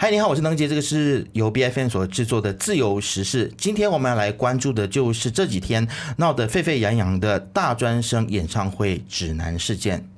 嗨，你好，我是能杰，这个是由 B F N 所制作的自由时事。今天我们要来关注的就是这几天闹得沸沸扬扬的大专生演唱会指南事件。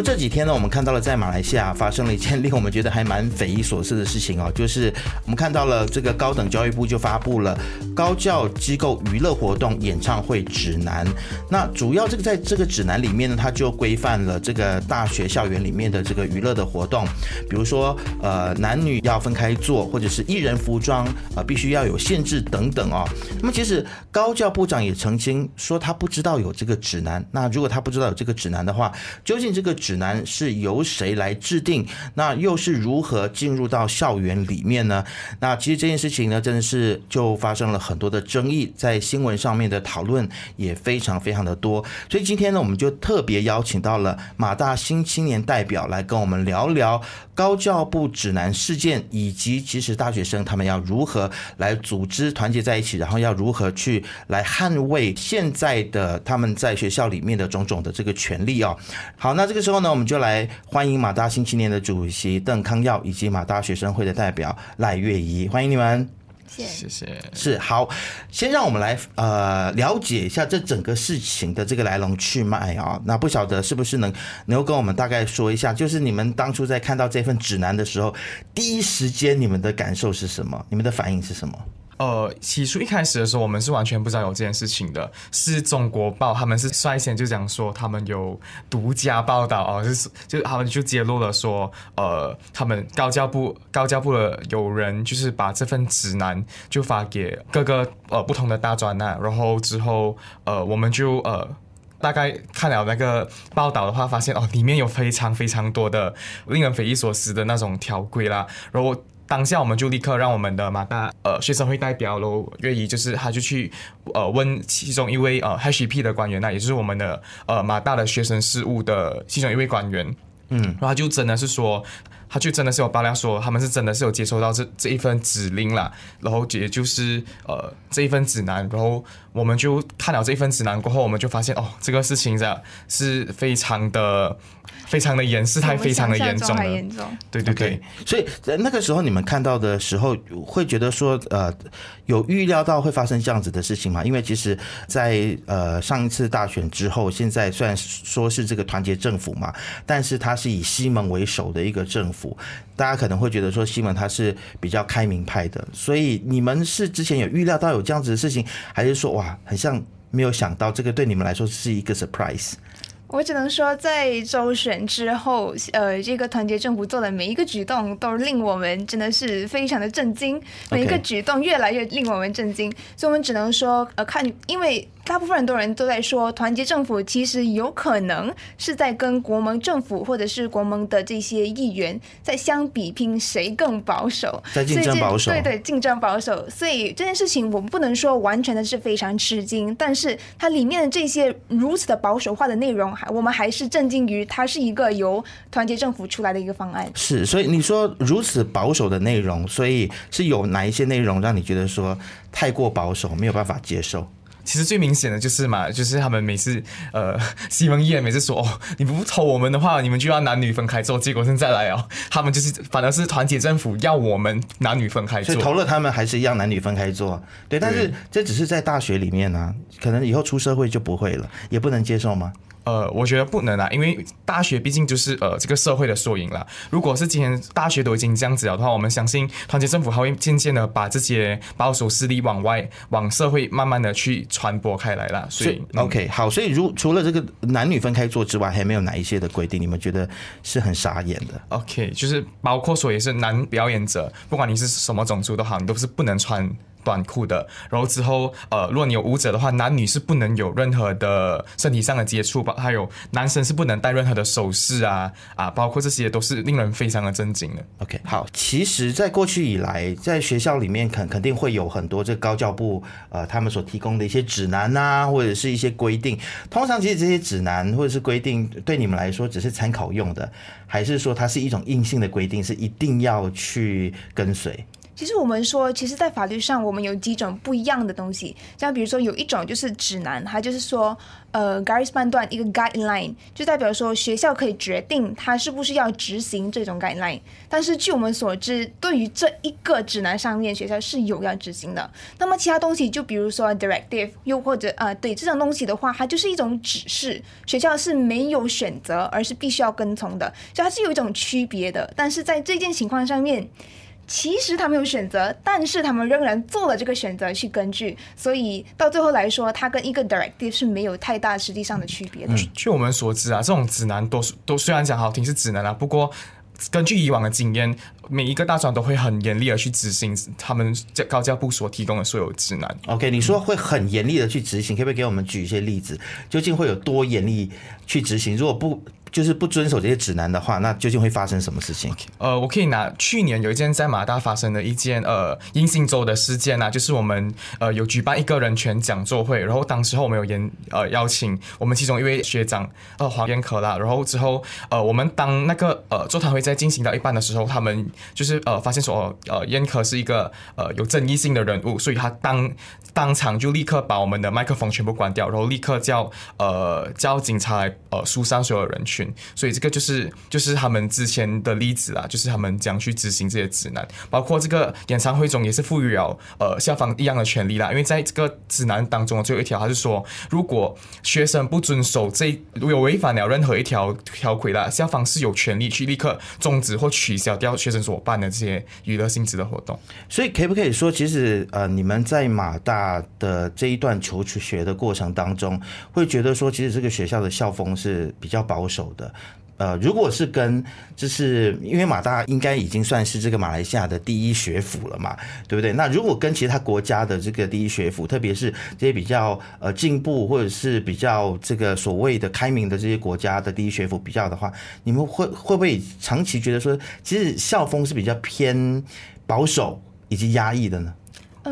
么这几天呢，我们看到了在马来西亚发生了一件令我们觉得还蛮匪夷所思的事情哦，就是我们看到了这个高等教育部就发布了高教机构娱乐活动演唱会指南。那主要这个在这个指南里面呢，它就规范了这个大学校园里面的这个娱乐的活动，比如说呃男女要分开坐，或者是艺人服装啊必须要有限制等等哦。那么其实高教部长也曾经说他不知道有这个指南。那如果他不知道有这个指南的话，究竟这个指南是由谁来制定？那又是如何进入到校园里面呢？那其实这件事情呢，真的是就发生了很多的争议，在新闻上面的讨论也非常非常的多。所以今天呢，我们就特别邀请到了马大新青年代表来跟我们聊聊高教部指南事件，以及其实大学生他们要如何来组织团结在一起，然后要如何去来捍卫现在的他们在学校里面的种种的这个权利哦。好，那这个时候。之后呢，我们就来欢迎马大新青年的主席邓康耀以及马大学生会的代表赖月怡，欢迎你们。谢谢谢。是好，先让我们来呃了解一下这整个事情的这个来龙去脉啊。那不晓得是不是能能够跟我们大概说一下，就是你们当初在看到这份指南的时候，第一时间你们的感受是什么？你们的反应是什么？呃，起初一开始的时候，我们是完全不知道有这件事情的。是中国报，他们是率先就讲说他们有独家报道哦，就是就他们就揭露了说，呃，他们高教部高教部的有人就是把这份指南就发给各个呃不同的大专啊，然后之后呃我们就呃大概看了那个报道的话，发现哦里面有非常非常多的令人匪夷所思的那种条规啦，然后。当下我们就立刻让我们的马大呃学生会代表喽月怡，就是他就去呃问其中一位呃 HSP 的官员，那也就是我们的呃马大的学生事务的其中一位官员，嗯，然后他就真的是说，他就真的是有爆料说，他们是真的是有接收到这这一份指令啦，然后也就是呃这一份指南，然后我们就看了这一份指南过后，我们就发现哦，这个事情这是非常的。非常的严，事态非常的严重了。对对对，所以在那个时候你们看到的时候，会觉得说，呃，有预料到会发生这样子的事情吗？因为其实，在呃上一次大选之后，现在虽然说是这个团结政府嘛，但是它是以西蒙为首的一个政府，大家可能会觉得说西门他是比较开明派的，所以你们是之前有预料到有这样子的事情，还是说哇，很像没有想到这个对你们来说是一个 surprise？我只能说，在周选之后，呃，这个团结政府做的每一个举动都令我们真的是非常的震惊，每一个举动越来越令我们震惊，所以我们只能说，呃，看，因为。大部分很多人都在说，团结政府其实有可能是在跟国盟政府或者是国盟的这些议员在相比拼谁更保守，在竞争保守。对对，竞争保守。所以这件事情我们不能说完全的是非常吃惊，但是它里面的这些如此的保守化的内容，还我们还是震惊于它是一个由团结政府出来的一个方案。是，所以你说如此保守的内容，所以是有哪一些内容让你觉得说太过保守，没有办法接受？其实最明显的就是嘛，就是他们每次呃，西蒙叶每次说哦，你不投我们的话，你们就要男女分开做。结果现在来哦，他们就是反而是团结政府要我们男女分开做，所以投了他们还是一样男女分开做。对，但是这只是在大学里面呢，可能以后出社会就不会了，也不能接受吗？呃，我觉得不能啊，因为大学毕竟就是呃这个社会的缩影啦。如果是今天大学都已经这样子了的话，我们相信团结政府还会渐渐的把这些保守势力往外、往社会慢慢的去传播开来啦。所以，OK，好，所以如除了这个男女分开坐之外，还没有哪一些的规定，你们觉得是很傻眼的？OK，就是包括说也是男表演者，不管你是什么种族都好，你都是不能穿。短裤的，然后之后，呃，如果你有舞者的话，男女是不能有任何的身体上的接触吧？还有男生是不能戴任何的首饰啊啊，包括这些都是令人非常的震惊的。OK，好，其实，在过去以来，在学校里面肯肯定会有很多这高教部呃他们所提供的一些指南啊，或者是一些规定。通常，其实这些指南或者是规定，对你们来说只是参考用的，还是说它是一种硬性的规定，是一定要去跟随？其实我们说，其实，在法律上，我们有几种不一样的东西。像比如说，有一种就是指南，它就是说，呃，Garis 判断一个 guideline，就代表说学校可以决定它是不是要执行这种 guideline。但是据我们所知，对于这一个指南上面，学校是有要执行的。那么其他东西，就比如说 directive，又或者啊，对这种东西的话，它就是一种指示，学校是没有选择，而是必须要跟从的，所以它是有一种区别的。但是在这件情况上面。其实他们有选择，但是他们仍然做了这个选择去根据，所以到最后来说，它跟一个 directive 是没有太大实际上的区别的。据我们所知啊，这种指南都都虽然讲好听是指南啊，不过根据以往的经验，每一个大专都会很严厉的去执行他们高教部所提供的所有指南。OK，你说会很严厉的去执行，可不可以给我们举一些例子？究竟会有多严厉去执行？如果不就是不遵守这些指南的话，那究竟会发生什么事情？呃，我可以拿去年有一件在马大发生的一件呃阴性州的事件啊，就是我们呃有举办一个人权讲座会，然后当时候我们有邀呃邀请我们其中一位学长呃黄彦可啦，然后之后呃我们当那个呃座谈会在进行到一半的时候，他们就是呃发现说呃燕可是一个呃有争议性的人物，所以他当当场就立刻把我们的麦克风全部关掉，然后立刻叫呃叫警察来呃疏散所有人群。所以这个就是就是他们之前的例子啦，就是他们将去执行这些指南，包括这个演唱会中也是赋予了呃校方一样的权利啦。因为在这个指南当中最后一条，他是说，如果学生不遵守这有违反了任何一条条规啦，校方是有权利去立刻终止或取消掉学生所办的这些娱乐性质的活动。所以可不可以说，其实呃，你们在马大的这一段求学的过程当中，会觉得说，其实这个学校的校风是比较保守。的，呃，如果是跟，就是因为马大应该已经算是这个马来西亚的第一学府了嘛，对不对？那如果跟其他国家的这个第一学府，特别是这些比较呃进步或者是比较这个所谓的开明的这些国家的第一学府比较的话，你们会会不会长期觉得说，其实校风是比较偏保守以及压抑的呢？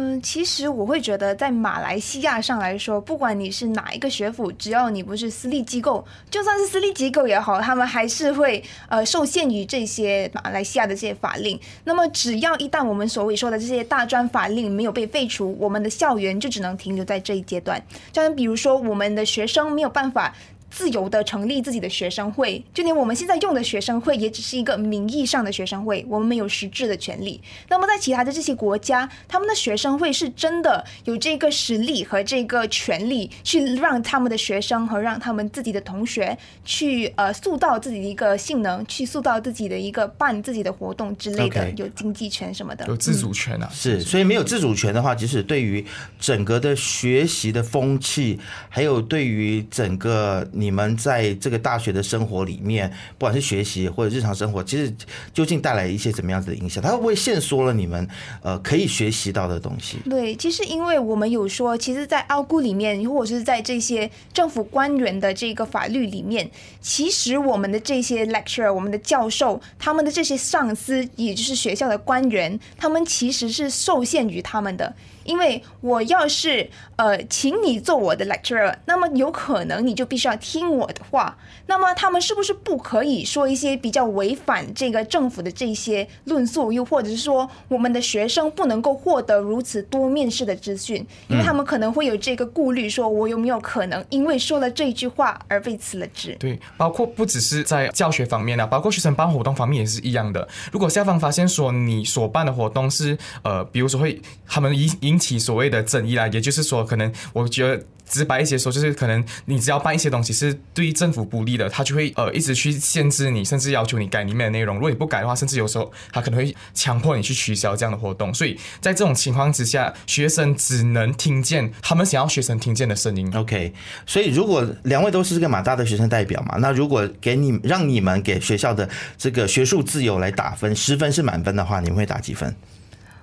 嗯，其实我会觉得，在马来西亚上来说，不管你是哪一个学府，只要你不是私立机构，就算是私立机构也好，他们还是会呃受限于这些马来西亚的这些法令。那么，只要一旦我们所谓说的这些大专法令没有被废除，我们的校园就只能停留在这一阶段。像比如说，我们的学生没有办法。自由的成立自己的学生会，就连我们现在用的学生会也只是一个名义上的学生会，我们没有实质的权利。那么在其他的这些国家，他们的学生会是真的有这个实力和这个权利，去让他们的学生和让他们自己的同学去呃塑造自己的一个性能，去塑造自己的一个办自己的活动之类的，有经济权什么的，有自主权啊。是，所以没有自主权的话，即使对于整个的学习的风气，还有对于整个。你们在这个大学的生活里面，不管是学习或者日常生活，其实究竟带来一些怎么样子的影响？它会不会限缩了你们呃可以学习到的东西？对，其实因为我们有说，其实，在奥固里面，或者是在这些政府官员的这个法律里面，其实我们的这些 lecturer，我们的教授，他们的这些上司，也就是学校的官员，他们其实是受限于他们的。因为我要是呃请你做我的 lecturer，那么有可能你就必须要听我的话。那么他们是不是不可以说一些比较违反这个政府的这些论述？又或者是说我们的学生不能够获得如此多面式的资讯？因为他们可能会有这个顾虑，说我有没有可能因为说了这句话而被辞了职？对，包括不只是在教学方面啊，包括学生办活动方面也是一样的。如果校方发现说你所办的活动是呃，比如说会他们引引起所谓的争议啦，也就是说，可能我觉得。直白一些说，就是可能你只要办一些东西是对政府不利的，他就会呃一直去限制你，甚至要求你改里面的内容。如果你不改的话，甚至有时候他可能会强迫你去取消这样的活动。所以在这种情况之下，学生只能听见他们想要学生听见的声音。OK，所以如果两位都是这个马大的学生代表嘛，那如果给你让你们给学校的这个学术自由来打分，十分是满分的话，你们会打几分？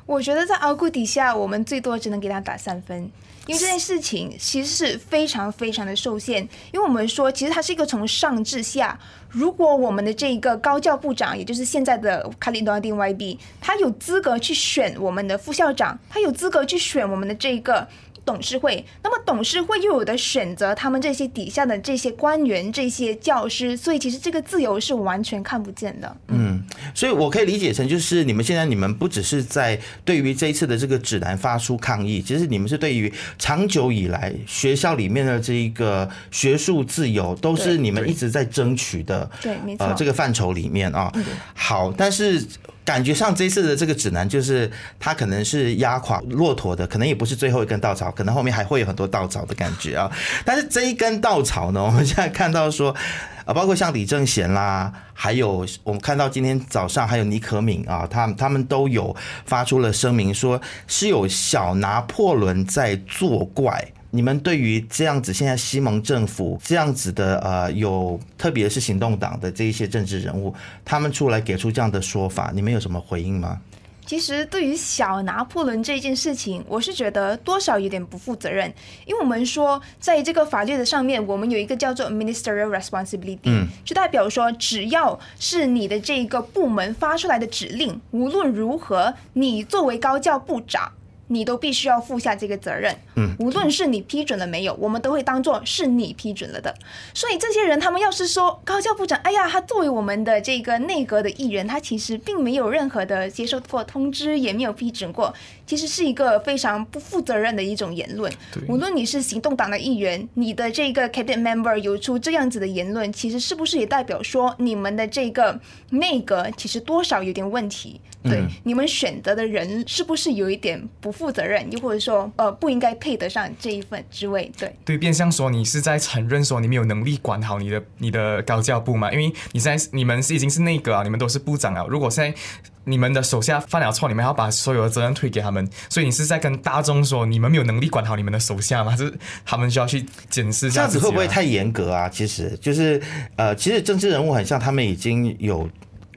我觉得在奥固底下，我们最多只能给他打三分。因为这件事情其实是非常非常的受限，因为我们说，其实它是一个从上至下。如果我们的这个高教部长，也就是现在的卡里多丁 YB，他有资格去选我们的副校长，他有资格去选我们的这个。董事会，那么董事会又有的选择他们这些底下的这些官员、这些教师，所以其实这个自由是完全看不见的。嗯，所以我可以理解成就是你们现在你们不只是在对于这一次的这个指南发出抗议，其实你们是对于长久以来学校里面的这一个学术自由，都是你们一直在争取的。对，没错。呃，这个范畴里面啊，好，但是。感觉上这次的这个指南，就是它可能是压垮骆驼的，可能也不是最后一根稻草，可能后面还会有很多稻草的感觉啊。但是这一根稻草呢，我们现在看到说，啊，包括像李正贤啦，还有我们看到今天早上还有尼可敏啊，他他们都有发出了声明，说是有小拿破仑在作怪。你们对于这样子，现在西蒙政府这样子的呃，有特别是行动党的这一些政治人物，他们出来给出这样的说法，你们有什么回应吗？其实对于小拿破仑这件事情，我是觉得多少有点不负责任，因为我们说在这个法律的上面，我们有一个叫做 ministerial responsibility，嗯，就代表说只要是你的这个部门发出来的指令，无论如何，你作为高教部长。你都必须要负下这个责任，嗯，无论是你批准了没有，我们都会当做是你批准了的。所以这些人，他们要是说高教部长，哎呀，他作为我们的这个内阁的议员，他其实并没有任何的接受过通知，也没有批准过，其实是一个非常不负责任的一种言论。无论你是行动党的议员，你的这个 cabinet member 有出这样子的言论，其实是不是也代表说你们的这个内阁其实多少有点问题？对，你们选择的人是不是有一点不？负责任，又或者说，呃，不应该配得上这一份职位，对对，变相说你是在承认说你没有能力管好你的你的高教部嘛？因为你现在你们是已经是内阁啊，你们都是部长啊。如果现在你们的手下犯了错，你们要把所有的责任推给他们，所以你是在跟大众说你们没有能力管好你们的手下吗？就是他们需要去检视一下这样子会不会太严格啊？其实就是呃，其实政治人物很像他们已经有。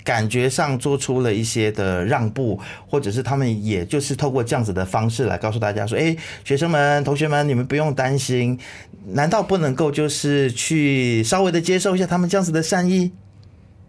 感觉上做出了一些的让步，或者是他们也就是透过这样子的方式来告诉大家说：“哎，学生们、同学们，你们不用担心，难道不能够就是去稍微的接受一下他们这样子的善意？”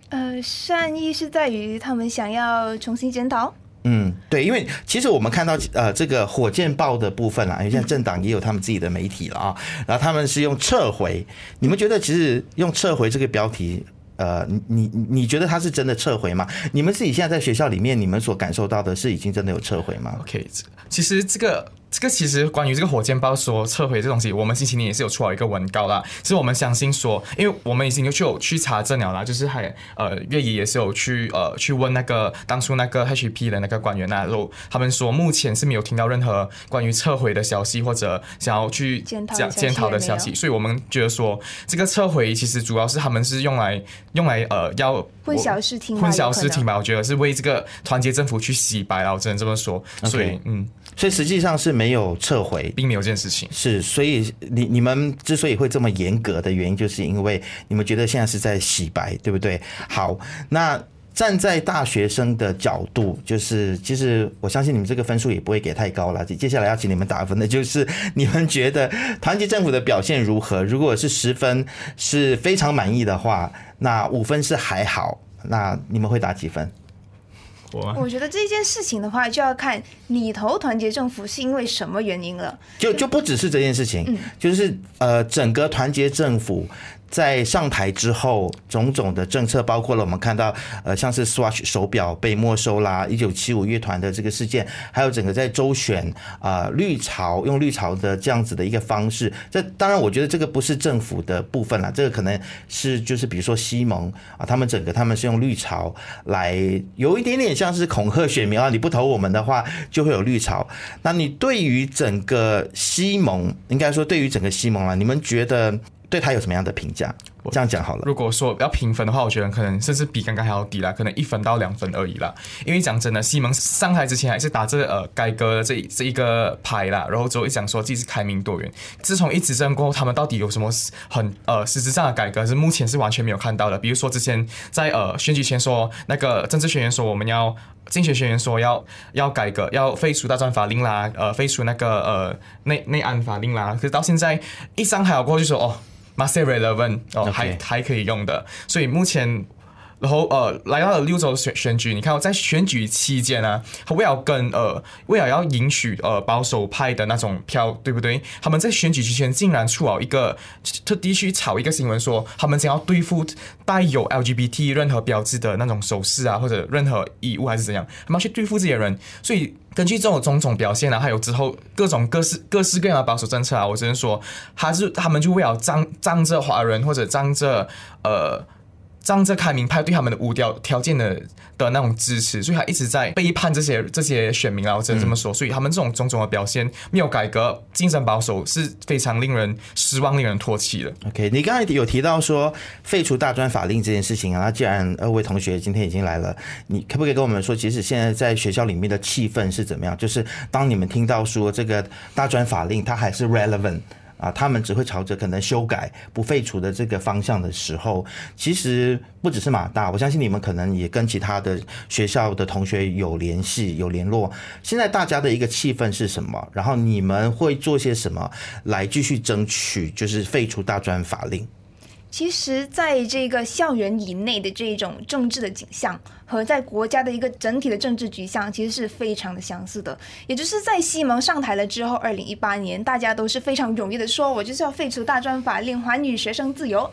呃，善意是在于他们想要重新检讨。嗯，对，因为其实我们看到呃这个火箭报的部分啊，因为现在政党也有他们自己的媒体了啊，然后他们是用撤回，你们觉得其实用撤回这个标题？呃，你你你觉得他是真的撤回吗？你们自己现在在学校里面，你们所感受到的是已经真的有撤回吗？OK，其实这个。这个其实关于这个火箭包说撤回这东西，我们星期天也是有出了一个文稿啦。其实我们相信说，因为我们已经有去有去查证了啦，就是还呃月乙也是有去呃去问那个当初那个 HP 的那个官员那，然后他们说目前是没有听到任何关于撤回的消息或者想要去检检讨的消息，所以我们觉得说这个撤回其实主要是他们是用来用来呃要混淆视听，混淆视听吧。我觉得是为这个团结政府去洗白了，我只能这么说。所以嗯。所以实际上是没有撤回，并没有这件事情。是，所以你你们之所以会这么严格的原因，就是因为你们觉得现在是在洗白，对不对？好，那站在大学生的角度，就是其实我相信你们这个分数也不会给太高了。接下来要请你们打分的就是你们觉得团结政府的表现如何？如果是十分是非常满意的话，那五分是还好，那你们会打几分？我觉得这件事情的话，就要看你投团结政府是因为什么原因了。就就不只是这件事情，就是呃，整个团结政府。在上台之后，种种的政策包括了我们看到，呃，像是 Swatch 手表被没收啦，一九七五乐团的这个事件，还有整个在周选啊绿潮用绿潮的这样子的一个方式。这当然，我觉得这个不是政府的部分了，这个可能是就是比如说西蒙啊，他们整个他们是用绿潮来有一点点像是恐吓选民啊，你不投我们的话就会有绿潮。那你对于整个西蒙，应该说对于整个西蒙啊，你们觉得？对他有什么样的评价？这样讲好了。如果说要评分的话，我觉得可能甚至比刚刚还要低啦，可能一分到两分而已啦。因为讲真的，西蒙上台之前还是打这呃改革这这一个牌啦，然后之后一讲说自己是开明多元。自从一执政过后，他们到底有什么很呃实质上的改革？是目前是完全没有看到的。比如说之前在呃选举前说那个政治学员说我们要竞选学员说要要改革，要废除大专法令啦，呃废除那个呃内内安法令啦。可是到现在一上台过后就说哦。M a s s relevant 哦，还还可以用的，所以目前然后呃，来到了六州选选举，你看我在选举期间呢，他为了跟呃为了要赢取呃保守派的那种票，对不对？他们在选举期间竟然出了一个特地去炒一个新闻，说他们想要对付带有 LGBT 任何标志的那种首饰啊，或者任何衣物还是怎样，他们要去对付这些人。所以根据这种种种表现啊，还有之后各种各式各式各样的保守政策啊，我只能说，他是他们就为了仗仗着华人或者仗着呃。仗着开明派对他们的无条条件的的那种支持，所以他一直在背叛这些这些选民啊，我只能这么说。所以他们这种种种的表现没有改革，精神保守是非常令人失望、令人唾弃的。OK，你刚才有提到说废除大专法令这件事情啊，那既然二位同学今天已经来了，你可不可以跟我们说，其实现在在学校里面的气氛是怎么样？就是当你们听到说这个大专法令它还是 relevant。啊，他们只会朝着可能修改不废除的这个方向的时候，其实不只是马大，我相信你们可能也跟其他的学校的同学有联系、有联络。现在大家的一个气氛是什么？然后你们会做些什么来继续争取，就是废除大专法令？其实，在这个校园以内的这种政治的景象，和在国家的一个整体的政治局象，其实是非常的相似的。也就是在西蒙上台了之后，二零一八年，大家都是非常踊跃的说，我就是要废除大专法令，还女学生自由。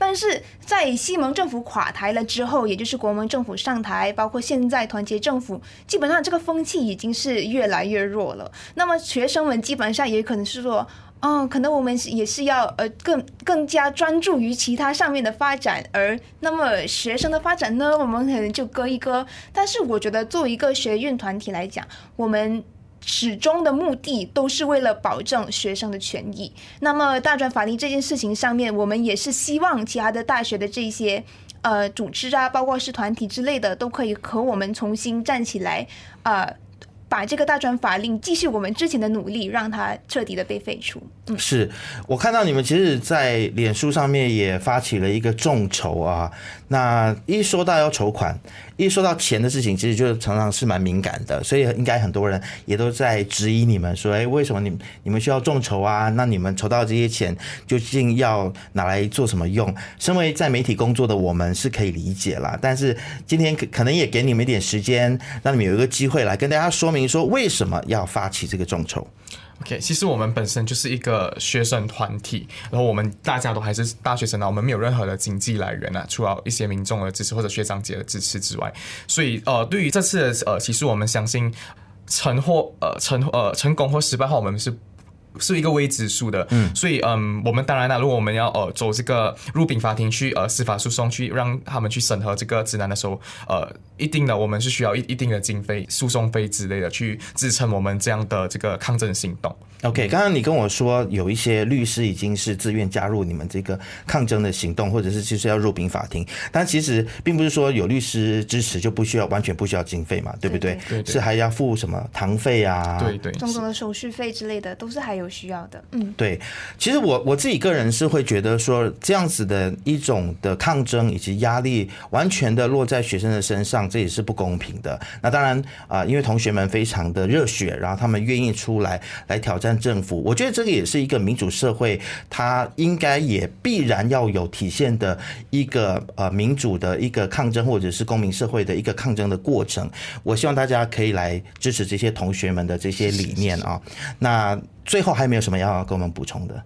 但是在西蒙政府垮台了之后，也就是国民政府上台，包括现在团结政府，基本上这个风气已经是越来越弱了。那么学生们基本上也可能是说。哦，可能我们也是要呃更更加专注于其他上面的发展，而那么学生的发展呢，我们可能就割一割。但是我觉得作为一个学运团体来讲，我们始终的目的都是为了保证学生的权益。那么大专法令这件事情上面，我们也是希望其他的大学的这些呃组织啊，包括是团体之类的，都可以和我们重新站起来啊。把这个大专法令继续我们之前的努力，让它彻底的被废除。嗯，是我看到你们其实，在脸书上面也发起了一个众筹啊。那一说到要筹款，一说到钱的事情，其实就常常是蛮敏感的，所以应该很多人也都在质疑你们说，哎，为什么你你们需要众筹啊？那你们筹到这些钱究竟要拿来做什么用？身为在媒体工作的我们是可以理解啦，但是今天可可能也给你们一点时间，让你们有一个机会来跟大家说明你说为什么要发起这个众筹。OK，其实我们本身就是一个学生团体，然后我们大家都还是大学生啊，我们没有任何的经济来源啊，除了一些民众的支持或者学长姐的支持之外，所以呃，对于这次呃，其实我们相信成或呃成呃成功或失败后，我们是。是一个未知数的，嗯，所以嗯，我们当然了，如果我们要呃走这个入禀法庭去呃司法诉讼去让他们去审核这个指南的时候，呃，一定的我们是需要一一定的经费、诉讼费之类的去支撑我们这样的这个抗争行动。OK，刚刚你跟我说有一些律师已经是自愿加入你们这个抗争的行动，或者是就是要入禀法庭，但其实并不是说有律师支持就不需要完全不需要经费嘛，对不对？对，是还要付什么堂费啊？对对，种种的手续费之类的都是还有需要的。嗯，对，其实我我自己个人是会觉得说这样子的一种的抗争以及压力完全的落在学生的身上，这也是不公平的。那当然啊，因为同学们非常的热血，然后他们愿意出来来挑战。政府，我觉得这个也是一个民主社会，它应该也必然要有体现的一个呃民主的一个抗争，或者是公民社会的一个抗争的过程。我希望大家可以来支持这些同学们的这些理念啊。那最后还有没有什么要跟我们补充的？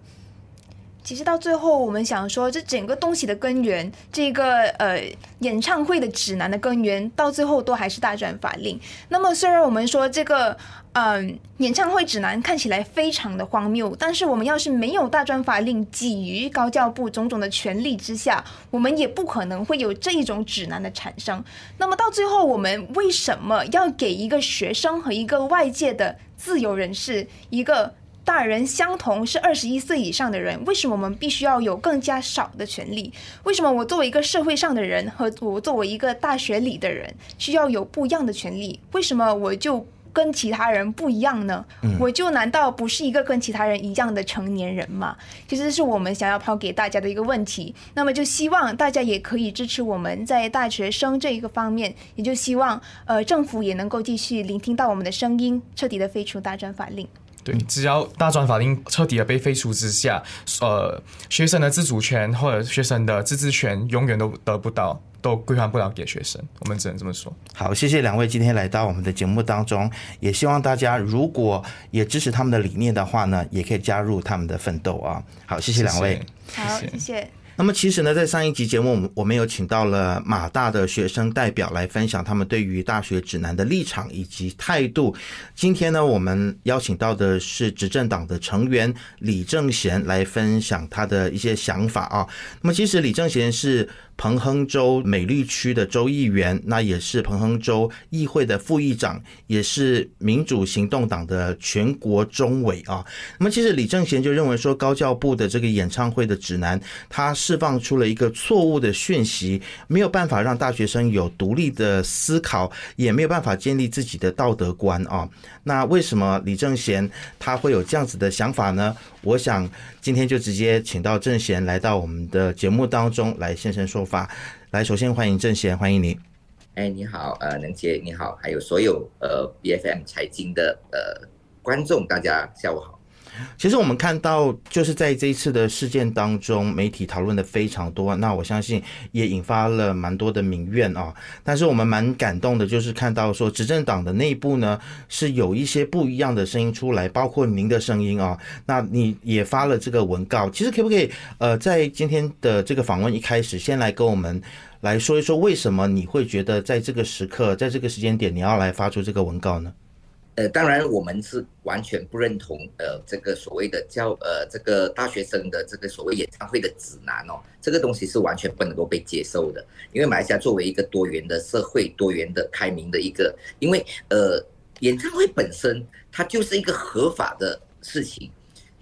其实到最后，我们想说，这整个东西的根源，这个呃演唱会的指南的根源，到最后都还是大专法令。那么，虽然我们说这个嗯演唱会指南看起来非常的荒谬，但是我们要是没有大专法令给予高教部种种的权利之下，我们也不可能会有这一种指南的产生。那么到最后，我们为什么要给一个学生和一个外界的自由人士一个？大人相同是二十一岁以上的人，为什么我们必须要有更加少的权利？为什么我作为一个社会上的人和我作为一个大学里的人需要有不一样的权利？为什么我就跟其他人不一样呢？我就难道不是一个跟其他人一样的成年人吗？其实是我们想要抛给大家的一个问题。那么就希望大家也可以支持我们在大学生这一个方面，也就希望呃政府也能够继续聆听到我们的声音，彻底的废除大专法令。对，只要大专法令彻底的被废除之下，呃，学生的自主权或者学生的自治权永远都得不到，都归还不了给学生。我们只能这么说。好，谢谢两位今天来到我们的节目当中，也希望大家如果也支持他们的理念的话呢，也可以加入他们的奋斗啊。好，谢谢两位。好，谢谢。那么其实呢，在上一集节目，我们我们有请到了马大的学生代表来分享他们对于大学指南的立场以及态度。今天呢，我们邀请到的是执政党的成员李正贤来分享他的一些想法啊。那么其实李正贤是。彭亨州美丽区的州议员，那也是彭亨州议会的副议长，也是民主行动党的全国中委啊。那么，其实李正贤就认为说，高教部的这个演唱会的指南，他释放出了一个错误的讯息，没有办法让大学生有独立的思考，也没有办法建立自己的道德观啊。那为什么李正贤他会有这样子的想法呢？我想今天就直接请到正贤来到我们的节目当中来现身说出发。来，首先欢迎郑贤，欢迎您。哎，你好，呃，能杰，你好，还有所有呃 B F M 财经的呃观众，大家下午好。其实我们看到，就是在这一次的事件当中，媒体讨论的非常多。那我相信也引发了蛮多的民怨啊。但是我们蛮感动的，就是看到说执政党的内部呢是有一些不一样的声音出来，包括您的声音啊。那你也发了这个文告。其实可不可以呃，在今天的这个访问一开始，先来跟我们来说一说，为什么你会觉得在这个时刻，在这个时间点，你要来发出这个文告呢？呃，当然，我们是完全不认同呃这个所谓的教呃这个大学生的这个所谓演唱会的指南哦，这个东西是完全不能够被接受的。因为马来西亚作为一个多元的社会、多元的开明的一个，因为呃演唱会本身它就是一个合法的事情，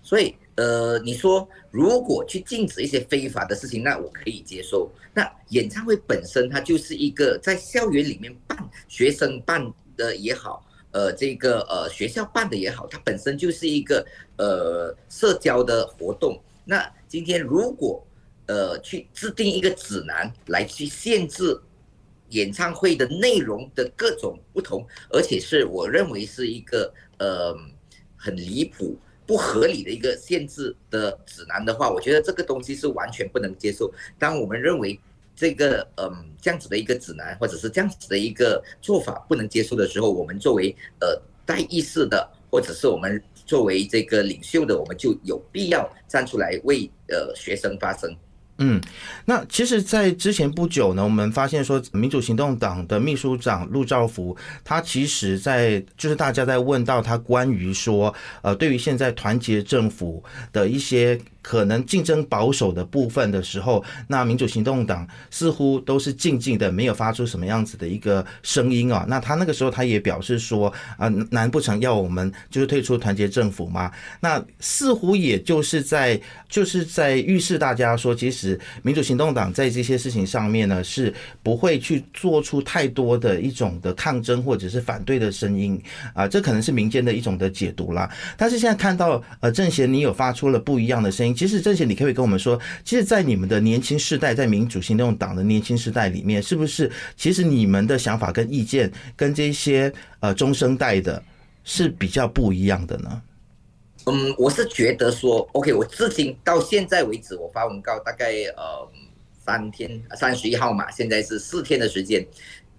所以呃你说如果去禁止一些非法的事情，那我可以接受。那演唱会本身它就是一个在校园里面办、学生办的也好。呃，这个呃学校办的也好，它本身就是一个呃社交的活动。那今天如果呃去制定一个指南来去限制演唱会的内容的各种不同，而且是我认为是一个呃很离谱、不合理的一个限制的指南的话，我觉得这个东西是完全不能接受。当我们认为。这个嗯，这样子的一个指南，或者是这样子的一个做法不能接受的时候，我们作为呃带意识的，或者是我们作为这个领袖的，我们就有必要站出来为呃学生发声。嗯，那其实，在之前不久呢，我们发现说，民主行动党的秘书长陆兆福，他其实在就是大家在问到他关于说，呃，对于现在团结政府的一些。可能竞争保守的部分的时候，那民主行动党似乎都是静静的，没有发出什么样子的一个声音啊。那他那个时候他也表示说，啊，难不成要我们就是退出团结政府吗？那似乎也就是在就是在预示大家说，其实民主行动党在这些事情上面呢，是不会去做出太多的一种的抗争或者是反对的声音啊。这可能是民间的一种的解读啦。但是现在看到呃，郑贤你有发出了不一样的声音。其实，这些你可不可以跟我们说，其实，在你们的年轻世代，在民主行动党的年轻世代里面，是不是其实你们的想法跟意见跟这些呃中生代的是比较不一样的呢？嗯，我是觉得说，OK，我至今到现在为止，我发文告大概呃三天，三十一号嘛，现在是四天的时间，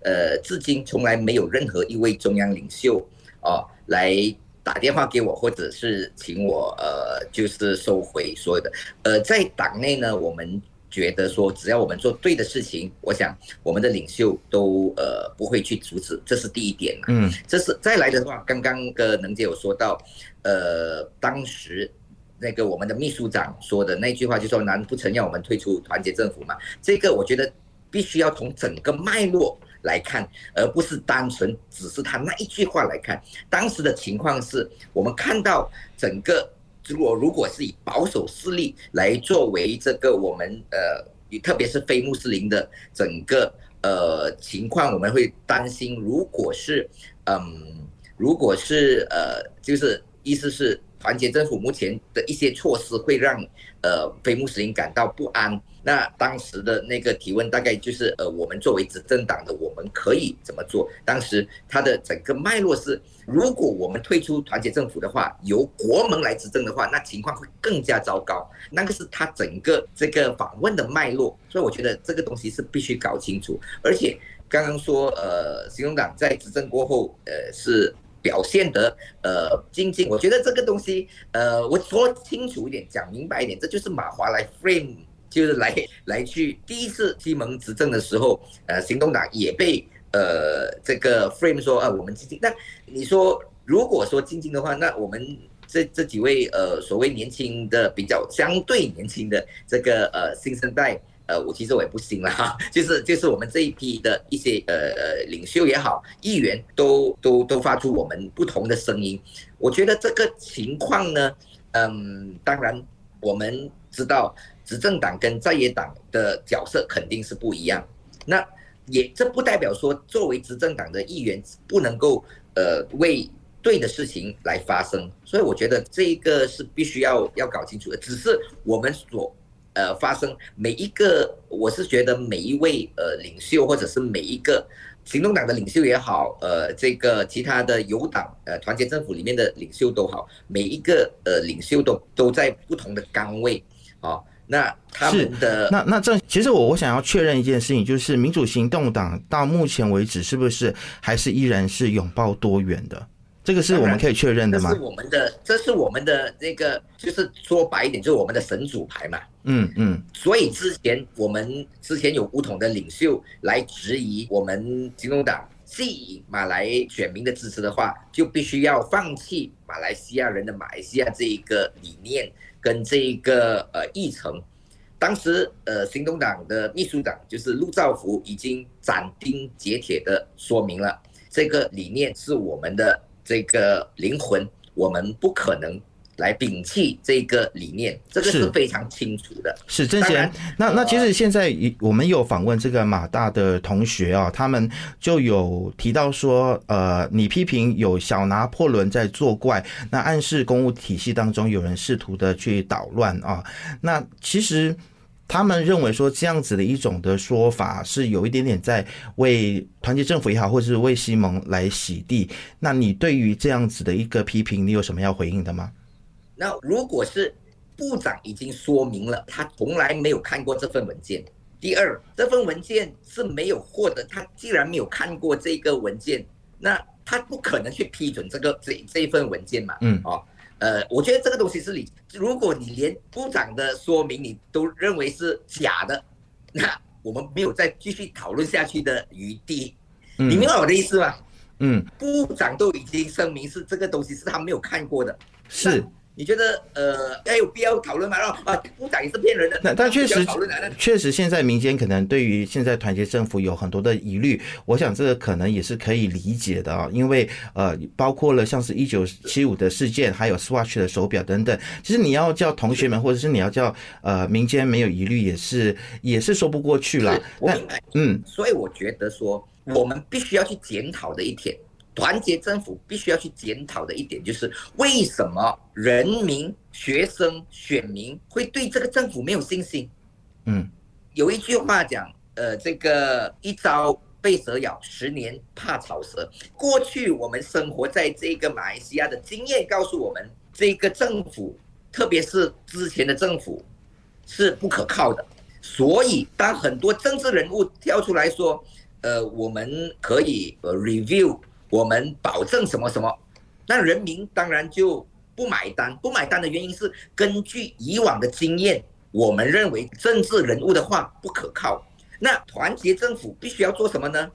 呃，至今从来没有任何一位中央领袖啊来。打电话给我，或者是请我，呃，就是收回所有的。呃，在党内呢，我们觉得说，只要我们做对的事情，我想我们的领袖都呃不会去阻止，这是第一点嗯，这是再来的话，刚刚个能姐有说到，呃，当时那个我们的秘书长说的那句话，就说难不成要我们退出团结政府吗？这个我觉得必须要从整个脉络。来看，而不是单纯只是他那一句话来看。当时的情况是我们看到整个，如果如果是以保守势力来作为这个我们呃，特别是非穆斯林的整个呃情况，我们会担心，如果是嗯，如果是呃，就是意思是团结政府目前的一些措施会让呃非穆斯林感到不安。那当时的那个提问大概就是呃，我们作为执政党的，我们可以怎么做？当时他的整个脉络是，如果我们退出团结政府的话，由国盟来执政的话，那情况会更加糟糕。那个是他整个这个访问的脉络，所以我觉得这个东西是必须搞清楚。而且刚刚说呃，行动党在执政过后呃是。表现得呃精进，我觉得这个东西，呃，我说清楚一点，讲明白一点，这就是马华来 frame，就是来来去第一次西蒙执政的时候，呃，行动党也被呃这个 frame 说啊，我们精进。那你说如果说精进的话，那我们这这几位呃所谓年轻的比较相对年轻的这个呃新生代。呃，我其实我也不信了哈，就是就是我们这一批的一些呃呃领袖也好，议员都都都发出我们不同的声音。我觉得这个情况呢，嗯，当然我们知道执政党跟在野党的角色肯定是不一样。那也这不代表说作为执政党的议员不能够呃为对的事情来发声。所以我觉得这一个是必须要要搞清楚的。只是我们所。呃，发生每一个，我是觉得每一位呃领袖，或者是每一个行动党的领袖也好，呃，这个其他的有党呃团结政府里面的领袖都好，每一个呃领袖都都在不同的岗位啊。那他们的那那这其实我我想要确认一件事情，就是民主行动党到目前为止是不是还是依然是拥抱多元的？这个是我们可以确认的吗？这是我们的，这是我们的那个，就是说白一点，就是我们的神主牌嘛。嗯嗯。所以之前我们之前有不同的领袖来质疑我们金融党吸引马来选民的支持的话，就必须要放弃马来西亚人的马来西亚这一个理念跟这一个呃议程。当时呃，行动党的秘书长就是陆兆福已经斩钉截铁的说明了，这个理念是我们的。这个灵魂，我们不可能来摒弃这个理念，这个是非常清楚的。是郑贤，那那其实现在我们有访问这个马大的同学啊，他们就有提到说，呃，你批评有小拿破仑在作怪，那暗示公务体系当中有人试图的去捣乱啊，那其实。他们认为说这样子的一种的说法是有一点点在为团结政府也好，或者是为西蒙来洗地。那你对于这样子的一个批评，你有什么要回应的吗？那如果是部长已经说明了，他从来没有看过这份文件。第二，这份文件是没有获得，他既然没有看过这个文件，那他不可能去批准这个这这一份文件嘛？嗯，哦。呃，我觉得这个东西是你，如果你连部长的说明你都认为是假的，那我们没有再继续讨论下去的余地。你明白我的意思吗？嗯，部长都已经声明是这个东西是他没有看过的，是。你觉得呃，还有必要讨论吗？啊，部长也是骗人的。那但确实，确实现在民间可能对于现在团结政府有很多的疑虑，我想这个可能也是可以理解的啊，因为呃，包括了像是一九七五的事件，还有 Swatch 的手表等等，其实你要叫同学们，或者是你要叫呃民间没有疑虑，也是也是说不过去了。我明白，嗯，所以我觉得说，我们必须要去检讨的一天。团结政府必须要去检讨的一点就是，为什么人民、学生、选民会对这个政府没有信心？嗯，有一句话讲，呃，这个一朝被蛇咬，十年怕草蛇。过去我们生活在这个马来西亚的经验告诉我们，这个政府，特别是之前的政府，是不可靠的。所以，当很多政治人物跳出来说，呃，我们可以呃 review。我们保证什么什么，那人民当然就不买单。不买单的原因是根据以往的经验，我们认为政治人物的话不可靠。那团结政府必须要做什么呢？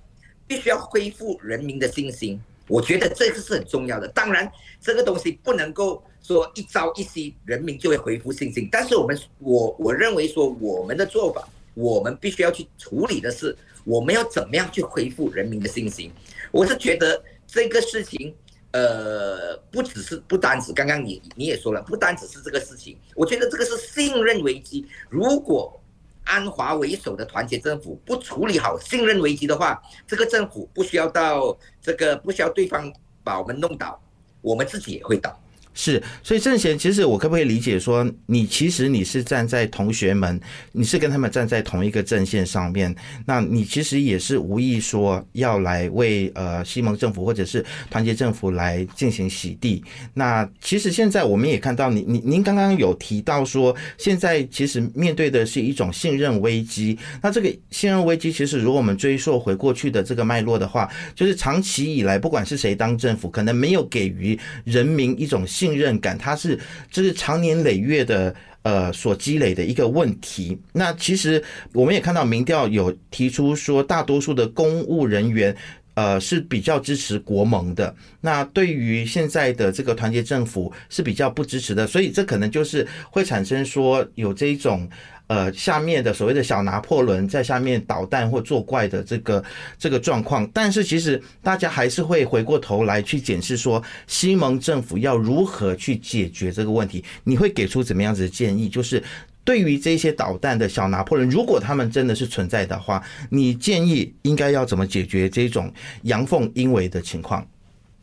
必须要恢复人民的信心。我觉得这个是很重要的。当然，这个东西不能够说一朝一夕人民就会恢复信心。但是我们，我我认为说我们的做法，我们必须要去处理的是，我们要怎么样去恢复人民的信心。我是觉得这个事情，呃，不只是不单只刚刚你你也说了，不单只是这个事情。我觉得这个是信任危机。如果安华为首的团结政府不处理好信任危机的话，这个政府不需要到这个不需要对方把我们弄倒，我们自己也会倒。是，所以郑贤，其实我可不可以理解说，你其实你是站在同学们，你是跟他们站在同一个阵线上面，那你其实也是无意说要来为呃西蒙政府或者是团结政府来进行洗地。那其实现在我们也看到，你你您刚刚有提到说，现在其实面对的是一种信任危机。那这个信任危机，其实如果我们追溯回过去的这个脉络的话，就是长期以来，不管是谁当政府，可能没有给予人民一种信。信任感，它是这是长年累月的呃所积累的一个问题。那其实我们也看到民调有提出说，大多数的公务人员呃是比较支持国盟的。那对于现在的这个团结政府是比较不支持的，所以这可能就是会产生说有这种。呃，下面的所谓的小拿破仑在下面捣蛋或作怪的这个这个状况，但是其实大家还是会回过头来去检视说，西蒙政府要如何去解决这个问题？你会给出怎么样子的建议？就是对于这些捣蛋的小拿破仑，如果他们真的是存在的话，你建议应该要怎么解决这种阳奉阴违的情况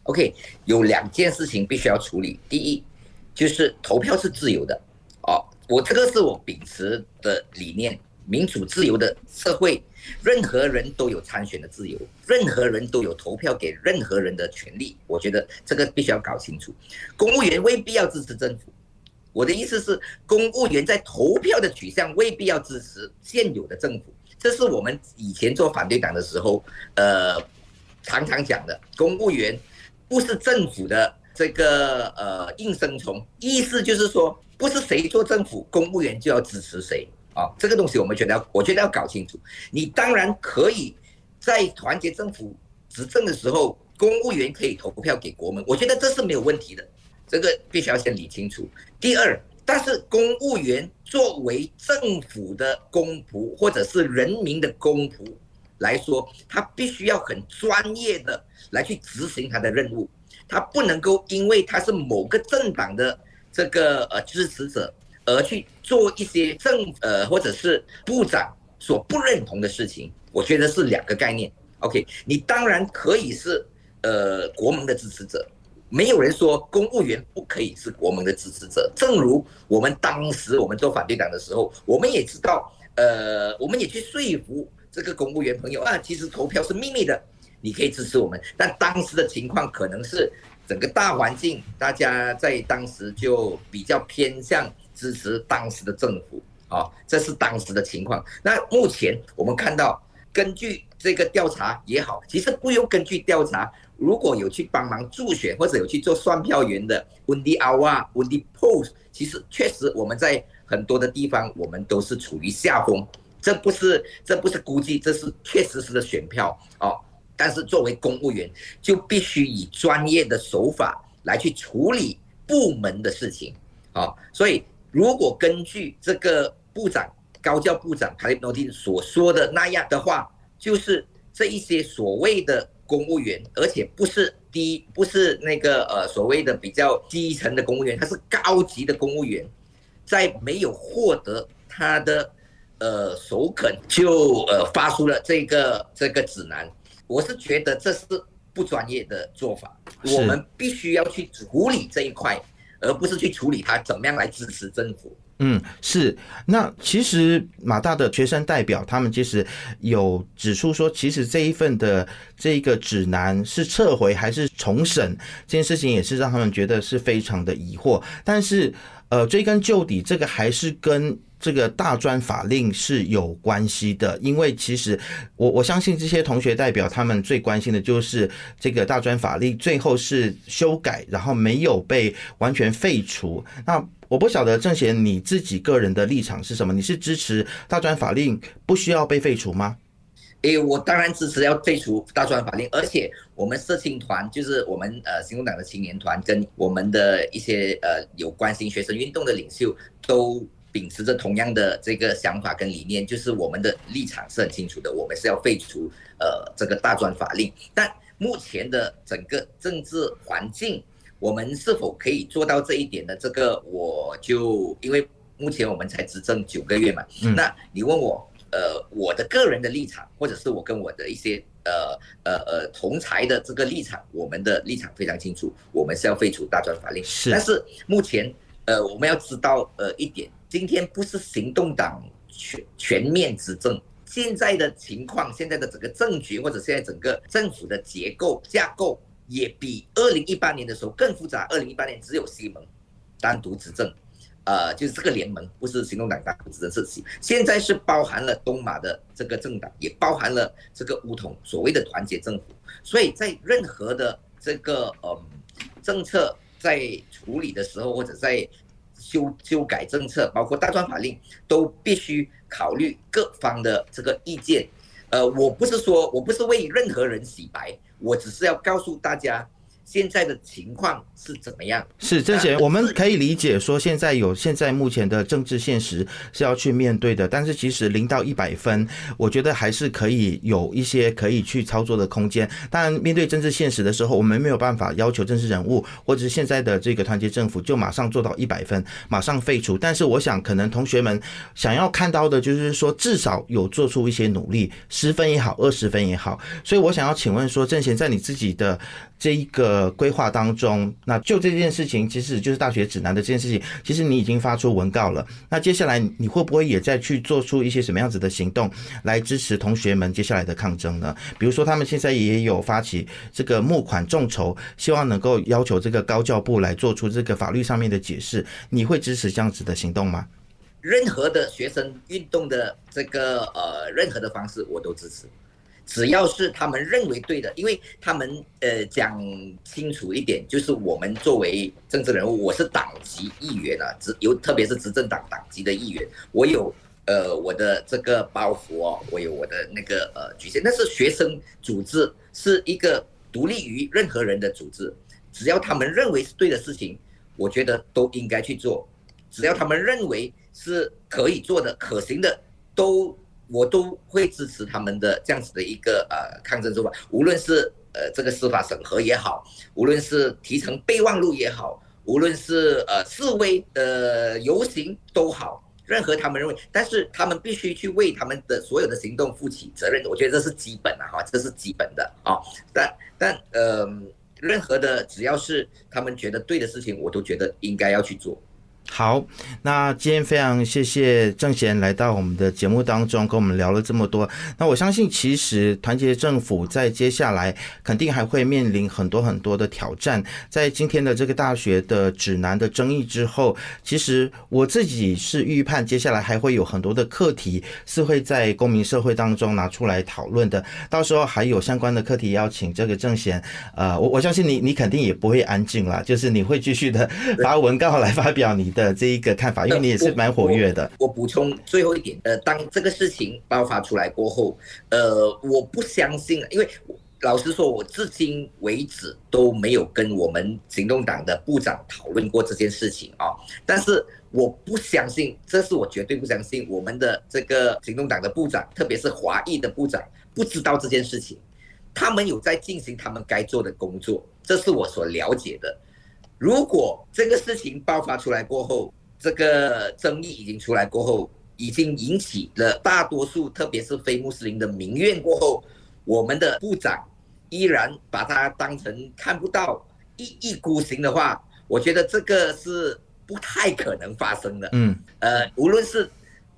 ？OK，有两件事情必须要处理。第一，就是投票是自由的。我这个是我秉持的理念，民主自由的社会，任何人都有参选的自由，任何人都有投票给任何人的权利。我觉得这个必须要搞清楚。公务员未必要支持政府，我的意思是，公务员在投票的取向未必要支持现有的政府。这是我们以前做反对党的时候，呃，常常讲的，公务员不是政府的这个呃应声虫，意思就是说。不是谁做政府，公务员就要支持谁啊？这个东西我们觉得要，我觉得要搞清楚。你当然可以在团结政府执政的时候，公务员可以投票给国门，我觉得这是没有问题的。这个必须要先理清楚。第二，但是公务员作为政府的公仆或者是人民的公仆来说，他必须要很专业的来去执行他的任务，他不能够因为他是某个政党的。这个呃支持者而去做一些政呃或者是部长所不认同的事情，我觉得是两个概念。OK，你当然可以是呃国盟的支持者，没有人说公务员不可以是国盟的支持者。正如我们当时我们做反对党的时候，我们也知道，呃，我们也去说服这个公务员朋友啊，其实投票是秘密的，你可以支持我们。但当时的情况可能是。整个大环境，大家在当时就比较偏向支持当时的政府啊，这是当时的情况。那目前我们看到，根据这个调查也好，其实不用根据调查，如果有去帮忙助选或者有去做算票员的 Wendy Awa、Wendy Post，其实确实我们在很多的地方我们都是处于下风，这不是这不是估计，这是确实实的选票哦。但是作为公务员，就必须以专业的手法来去处理部门的事情，啊，所以如果根据这个部长高教部长卡利诺丁所说的那样的话，就是这一些所谓的公务员，而且不是低，不是那个呃所谓的比较基层的公务员，他是高级的公务员，在没有获得他的呃首肯，就呃发出了这个这个指南。我是觉得这是不专业的做法，我们必须要去处理这一块，而不是去处理它怎么样来支持政府。嗯，是。那其实马大的学生代表他们其实有指出说，其实这一份的这个指南是撤回还是重审这件事情，也是让他们觉得是非常的疑惑。但是，呃，追根究底，这个还是跟。这个大专法令是有关系的，因为其实我我相信这些同学代表他们最关心的就是这个大专法令最后是修改，然后没有被完全废除。那我不晓得郑贤你自己个人的立场是什么？你是支持大专法令不需要被废除吗？诶，我当然支持要废除大专法令，而且我们社青团就是我们呃新共党的青年团跟我们的一些呃有关心学生运动的领袖都。秉持着同样的这个想法跟理念，就是我们的立场是很清楚的，我们是要废除呃这个大专法令。但目前的整个政治环境，我们是否可以做到这一点呢？这个我就因为目前我们才执政九个月嘛，那你问我呃我的个人的立场，或者是我跟我的一些呃呃呃同才的这个立场，我们的立场非常清楚，我们是要废除大专法令。是，但是目前呃我们要知道呃一点，今天不是行动党全全面执政，现在的情况，现在的整个政局或者现在整个政府的结构架构也比二零一八年的时候更复杂。二零一八年只有西蒙单独执政。呃，就是这个联盟不是行动党单独执政时期，现在是包含了东马的这个政党，也包含了这个乌统所谓的团结政府，所以在任何的这个嗯政策在处理的时候，或者在修修改政策，包括大专法令，都必须考虑各方的这个意见。呃，我不是说我不是为任何人洗白，我只是要告诉大家。现在的情况是怎么样？是郑贤，我们可以理解说，现在有现在目前的政治现实是要去面对的。但是其实零到一百分，我觉得还是可以有一些可以去操作的空间。当然，面对政治现实的时候，我们没有办法要求政治人物或者是现在的这个团结政府就马上做到一百分，马上废除。但是我想，可能同学们想要看到的就是说，至少有做出一些努力，十分也好，二十分也好。所以我想要请问说，郑贤在你自己的这一个。规划当中，那就这件事情，其实就是大学指南的这件事情，其实你已经发出文告了。那接下来你会不会也再去做出一些什么样子的行动，来支持同学们接下来的抗争呢？比如说，他们现在也有发起这个募款众筹，希望能够要求这个高教部来做出这个法律上面的解释。你会支持这样子的行动吗？任何的学生运动的这个呃，任何的方式我都支持。只要是他们认为对的，因为他们呃讲清楚一点，就是我们作为政治人物，我是党籍议员啊，执有特别是执政党党籍的议员，我有呃我的这个包袱哦，我有我的那个呃局限。但是学生组织是一个独立于任何人的组织，只要他们认为是对的事情，我觉得都应该去做。只要他们认为是可以做的、可行的，都。我都会支持他们的这样子的一个呃抗争做法，无论是呃这个司法审核也好，无论是提成备忘录也好，无论是呃示威呃游行都好，任何他们认为，但是他们必须去为他们的所有的行动负起责任，我觉得这是基本的哈，这是基本的啊。但但呃，任何的只要是他们觉得对的事情，我都觉得应该要去做。好，那今天非常谢谢郑贤来到我们的节目当中，跟我们聊了这么多。那我相信，其实团结政府在接下来肯定还会面临很多很多的挑战。在今天的这个大学的指南的争议之后，其实我自己是预判，接下来还会有很多的课题是会在公民社会当中拿出来讨论的。到时候还有相关的课题邀请这个郑贤，呃，我我相信你，你肯定也不会安静了，就是你会继续的发文稿来发表你。的这一个看法，因为你也是蛮活跃的。我补充最后一点，呃，当这个事情爆发出来过后，呃，我不相信，因为老实说，我至今为止都没有跟我们行动党的部长讨论过这件事情啊。但是我不相信，这是我绝对不相信，我们的这个行动党的部长，特别是华裔的部长，不知道这件事情，他们有在进行他们该做的工作，这是我所了解的。如果这个事情爆发出来过后，这个争议已经出来过后，已经引起了大多数，特别是非穆斯林的民怨过后，我们的部长依然把它当成看不到、一意孤行的话，我觉得这个是不太可能发生的。嗯，呃，无论是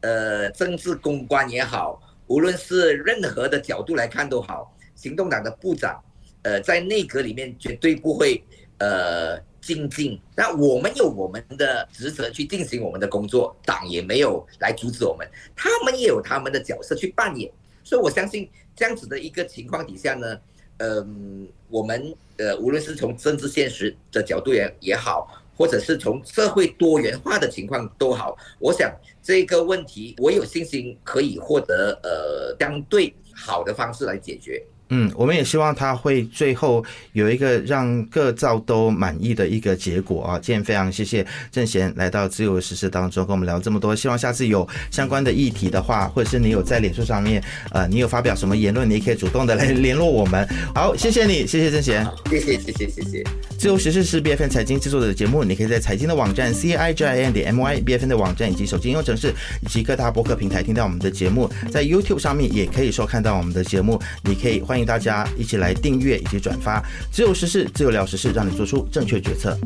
呃政治公关也好，无论是任何的角度来看都好，行动党的部长，呃，在内阁里面绝对不会呃。精进，那我们有我们的职责去进行我们的工作，党也没有来阻止我们，他们也有他们的角色去扮演，所以我相信这样子的一个情况底下呢，嗯，我们呃无论是从政治现实的角度也也好，或者是从社会多元化的情况都好，我想这个问题我有信心可以获得呃相对好的方式来解决。嗯我们也希望他会最后有一个让各造都满意的一个结果啊。今天非常谢谢郑贤来到自由实事当中跟我们聊这么多，希望下次有相关的议题的话，或者是你有在脸书上面，呃，你有发表什么言论，你也可以主动的来联络我们。好，谢谢你，谢谢郑贤，谢谢谢谢谢谢。自由实事是 B F N 财经制作的节目，你可以在财经的网站 c i g i n 点 m y B F N 的网站以及手机应用程式以及各大博客平台听到我们的节目，在 YouTube 上面也可以收看到我们的节目，你可以欢。欢迎大家一起来订阅以及转发，只有时事，自有聊时事，让你做出正确决策。